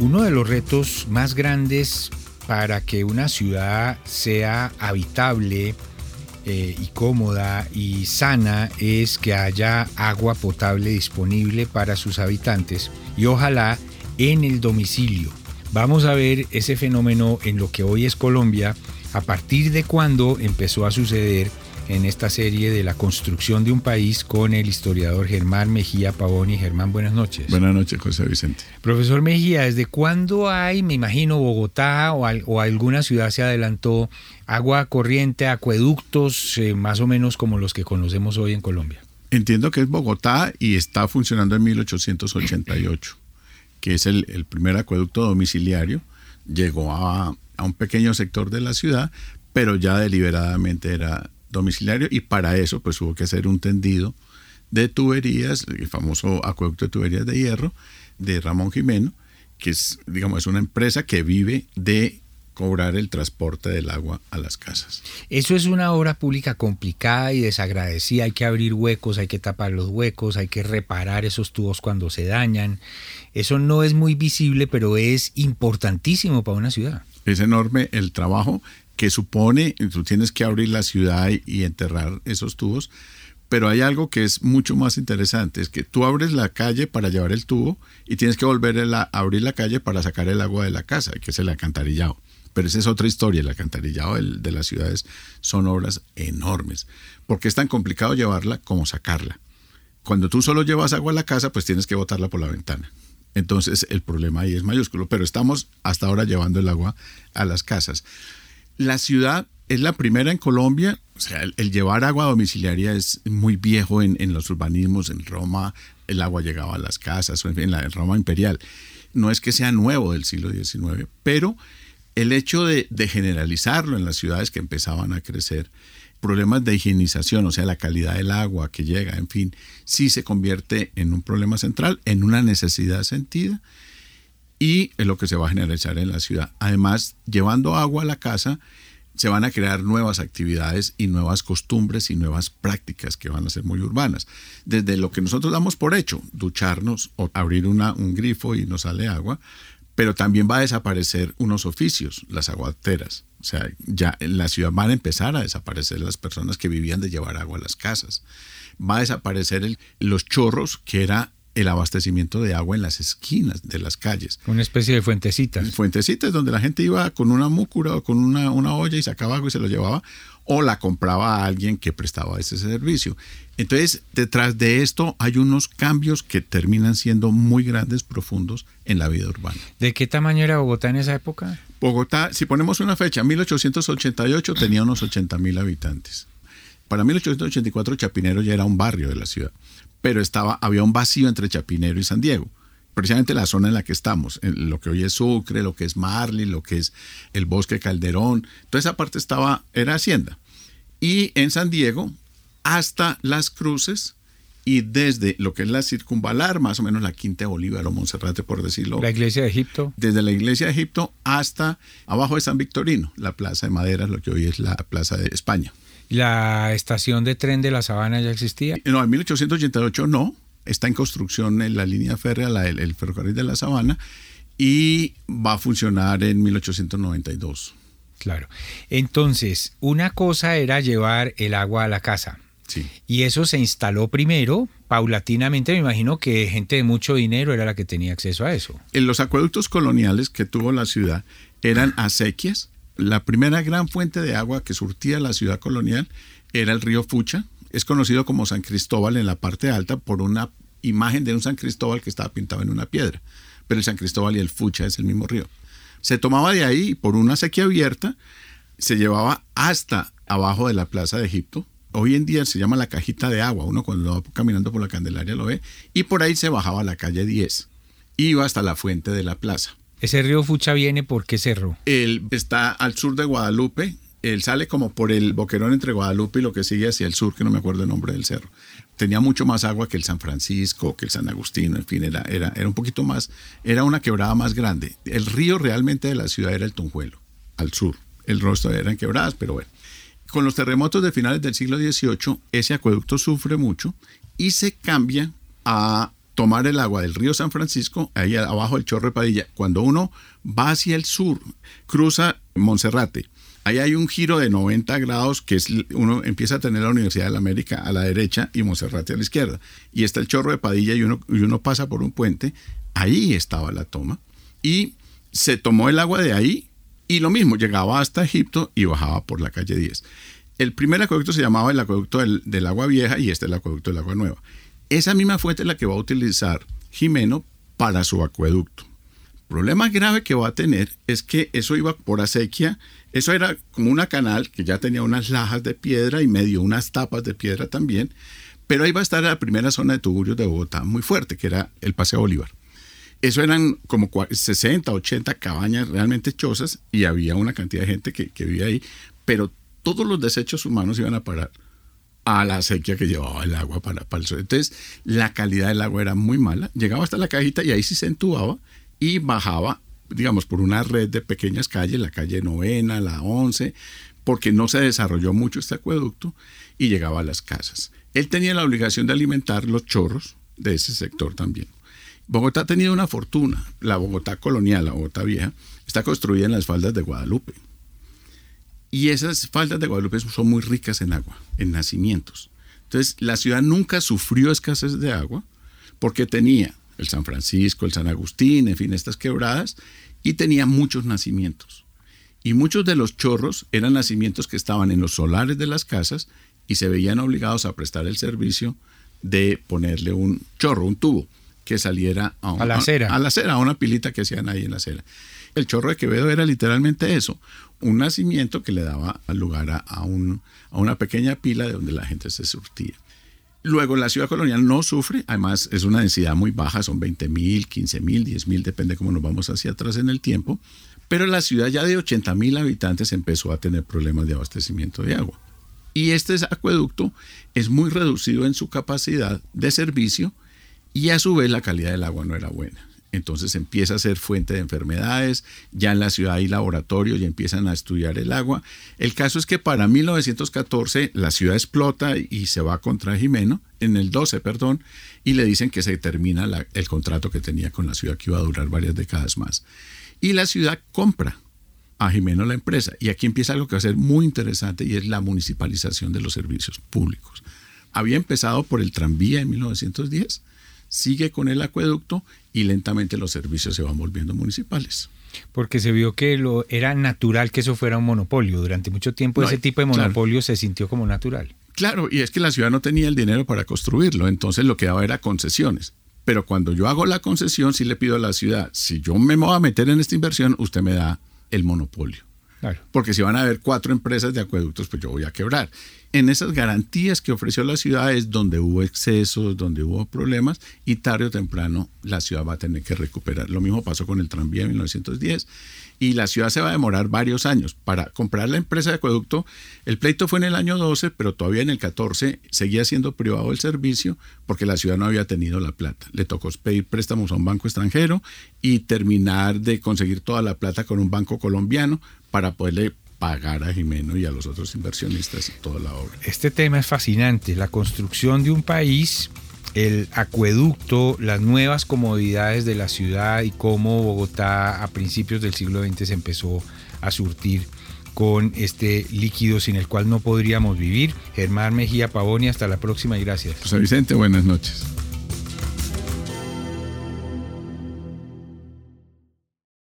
uno de los retos más grandes para que una ciudad sea habitable eh, y cómoda y sana es que haya agua potable disponible para sus habitantes y ojalá en el domicilio. Vamos a ver ese fenómeno en lo que hoy es Colombia, a partir de cuando empezó a suceder en esta serie de la construcción de un país con el historiador Germán Mejía Pavoni. Germán, buenas noches. Buenas noches, José Vicente. Profesor Mejía, ¿desde cuándo hay, me imagino, Bogotá o, alguna ciudad se adelantó, agua corriente, acueductos, eh, más o menos como los que conocemos hoy en Colombia? Entiendo que es Bogotá y está funcionando en 1888, que es el, primer acueducto domiciliario. Llegó a, a un pequeño sector de la ciudad, pero ya deliberadamente era domiciliario y para eso pues hubo que hacer un tendido de tuberías, el famoso acueducto de tuberías de hierro de Ramón Jimeno, que es, digamos, es una empresa que vive de cobrar el transporte del agua a las casas. Eso es una obra pública complicada y desagradecida. Hay que abrir huecos, hay que tapar los huecos, hay que reparar esos tubos cuando se dañan. Eso no es muy visible, pero es importantísimo para una ciudad. Es enorme el trabajo que supone, tú tienes que abrir la ciudad y enterrar esos tubos, pero hay algo que es mucho más interesante, es que tú abres la calle para llevar el tubo y tienes que volver a abrir la calle para sacar el agua de la casa, que es el alcantarillado. Pero esa es otra historia, el alcantarillado de las ciudades son obras enormes, porque es tan complicado llevarla como sacarla. Cuando tú solo llevas agua a la casa, pues tienes que botarla por la ventana. Entonces el problema ahí es mayúsculo, pero estamos hasta ahora llevando el agua a las casas. La ciudad es la primera en Colombia, o sea, el, llevar agua domiciliaria es muy viejo en, los urbanismos, en Roma el agua llegaba a las casas, o en, la Roma imperial. No es que sea nuevo del siglo XIX, pero el hecho de, de, generalizarlo en las ciudades que empezaban a crecer, problemas de higienización, o sea, la calidad del agua que llega, en fin, sí se convierte en un problema central, en una necesidad sentida y es lo que se va a generalizar en la ciudad. Además, llevando agua a la casa, se van a crear nuevas actividades y nuevas costumbres y nuevas prácticas que van a ser muy urbanas. Desde lo que nosotros damos por hecho, ducharnos o abrir una, un grifo y nos sale agua, pero también va a desaparecer unos oficios, las aguateras. O sea, ya en la ciudad van a empezar a desaparecer las personas que vivían de llevar agua a las casas. Va a desaparecer los chorros, que era el abastecimiento de agua en las esquinas de las calles. Una especie de fuentecitas. Fuentecitas donde la gente iba con una múcura o con una, una olla y sacaba agua y se lo llevaba, o la compraba a alguien que prestaba ese servicio. Entonces, detrás de esto hay unos cambios que terminan siendo muy grandes, profundos en la vida urbana. ¿De qué tamaño era Bogotá en esa época? Bogotá, si ponemos una fecha, 1888 tenía unos 80 mil habitantes. Para 1884 Chapinero ya era un barrio de la ciudad pero estaba, había un vacío entre Chapinero y San Diego. Precisamente la zona en la que estamos, en lo que hoy es Sucre, lo que es Marley, lo que es el bosque Calderón, toda esa parte estaba, era hacienda. Y en San Diego, hasta las cruces, y desde lo que es la circunvalar, más o menos la Quinta de Bolívar o Monserrate, por decirlo. La iglesia de Egipto. Desde la iglesia de Egipto hasta abajo de San Victorino, la plaza de madera, lo que hoy es la plaza de España. ¿La estación de tren de la Sabana ya existía? No, en 1888 no. Está en construcción en la línea férrea, el, ferrocarril de la Sabana, y va a funcionar en 1892. Claro. Entonces, una cosa era llevar el agua a la casa. Sí. Y eso se instaló primero, paulatinamente, me imagino que gente de mucho dinero era la que tenía acceso a eso. En los acueductos coloniales que tuvo la ciudad eran acequias la primera gran fuente de agua que surtía la ciudad colonial era el río Fucha. Es conocido como San Cristóbal en la parte alta por una imagen de un San Cristóbal que estaba pintado en una piedra. Pero el San Cristóbal y el Fucha es el mismo río. Se tomaba de ahí por una sequía abierta, se llevaba hasta abajo de la Plaza de Egipto. Hoy en día se llama la cajita de agua. Uno cuando va caminando por la Candelaria lo ve. Y por ahí se bajaba a la calle 10. Iba hasta la fuente de la plaza. ¿Ese río Fucha viene por qué cerro? Él está al sur de Guadalupe. Él sale como por el boquerón entre Guadalupe y lo que sigue hacia el sur, que no me acuerdo el nombre del cerro. Tenía mucho más agua que el San Francisco, que el San Agustino, en fin, era, era, era un poquito más, era una quebrada más grande. El río realmente de la ciudad era el Tunjuelo, al sur. El resto eran quebradas, pero bueno. Con los terremotos de finales del siglo XVIII, ese acueducto sufre mucho y se cambia a tomar el agua del río San Francisco, ahí abajo el chorro de Padilla. Cuando uno va hacia el sur, cruza Monserrate, ahí hay un giro de 90 grados que es, uno empieza a tener la Universidad de la América a la derecha y Monserrate a la izquierda. Y está el chorro de Padilla y uno, y uno pasa por un puente. Ahí estaba la toma. Y se tomó el agua de ahí y lo mismo, llegaba hasta Egipto y bajaba por la calle 10. El primer acueducto se llamaba el acueducto del, agua vieja y este el acueducto del agua nueva. Esa misma fuente es la que va a utilizar Jimeno para su acueducto. Problema grave que va a tener es que eso iba por acequia, eso era como una canal que ya tenía unas lajas de piedra y medio unas tapas de piedra también, pero ahí va a estar la primera zona de tuburios de Bogotá muy fuerte, que era el Paseo Bolívar. Eso eran como 60, 80 cabañas realmente chozas y había una cantidad de gente que, que vivía ahí, pero todos los desechos humanos iban a parar a la sequía que llevaba el agua para, el sol. Entonces, la calidad del agua era muy mala. Llegaba hasta la cajita y ahí se entubaba y bajaba, digamos, por una red de pequeñas calles, la calle novena, la once, porque no se desarrolló mucho este acueducto y llegaba a las casas. Él tenía la obligación de alimentar los chorros de ese sector también. Bogotá ha tenido una fortuna. La Bogotá colonial, la Bogotá vieja, está construida en las faldas de Guadalupe. Y esas faldas de Guadalupe son muy ricas en agua, en nacimientos. Entonces, la ciudad nunca sufrió escasez de agua porque tenía el San Francisco, el San Agustín, en fin, estas quebradas, y tenía muchos nacimientos. Y muchos de los chorros eran nacimientos que estaban en los solares de las casas y se veían obligados a prestar el servicio de ponerle un chorro, un tubo, que saliera a, la acera. A, la acera, a una pilita que hacían ahí en la acera. El chorro de Quevedo era literalmente eso, un nacimiento que le daba lugar a, a, una pequeña pila de donde la gente se surtía. Luego la ciudad colonial no sufre, además es una densidad muy baja, son 20 mil, 15 mil, 10 mil, depende cómo nos vamos hacia atrás en el tiempo, pero la ciudad ya de 80 mil habitantes empezó a tener problemas de abastecimiento de agua. Y este acueducto es muy reducido en su capacidad de servicio y a su vez la calidad del agua no era buena entonces empieza a ser fuente de enfermedades, ya en la ciudad hay laboratorios y empiezan a estudiar el agua. El caso es que para 1914 la ciudad explota y se va contra Jimeno, en el 12, perdón, y le dicen que se termina el contrato que tenía con la ciudad que iba a durar varias décadas más. Y la ciudad compra a Jimeno la empresa. Y aquí empieza algo que va a ser muy interesante y es la municipalización de los servicios públicos. Había empezado por el tranvía en 1910 sigue con el acueducto y lentamente los servicios se van volviendo municipales. Porque se vio que lo, era natural que eso fuera un monopolio. Durante mucho tiempo ese tipo de monopolio se sintió como natural. Claro, y es que la ciudad no tenía el dinero para construirlo, entonces lo que daba era concesiones. Pero cuando yo hago la concesión, sí le pido a la ciudad, si yo me voy a meter en esta inversión, usted me da el monopolio. Porque si van a haber cuatro empresas de acueductos, pues yo voy a quebrar. En esas garantías que ofreció la ciudad es donde hubo excesos, donde hubo problemas, y tarde o temprano la ciudad va a tener que recuperar. Lo mismo pasó con el tranvía en 1910 y la ciudad se va a demorar varios años. Para comprar la empresa de acueducto, el pleito fue en el año 12, pero todavía en el 14 seguía siendo privado el servicio porque la ciudad no había tenido la plata. Le tocó pedir préstamos a un banco extranjero y terminar de conseguir toda la plata con un banco colombiano para poderle pagar a Jimeno y a los otros inversionistas toda la obra. Este tema es fascinante, la construcción de un país el acueducto, las nuevas comodidades de la ciudad y cómo Bogotá a principios del siglo XX se empezó a surtir con este líquido sin el cual no podríamos vivir. Germán Mejía Pavoni, hasta la próxima y gracias. José Vicente, buenas noches.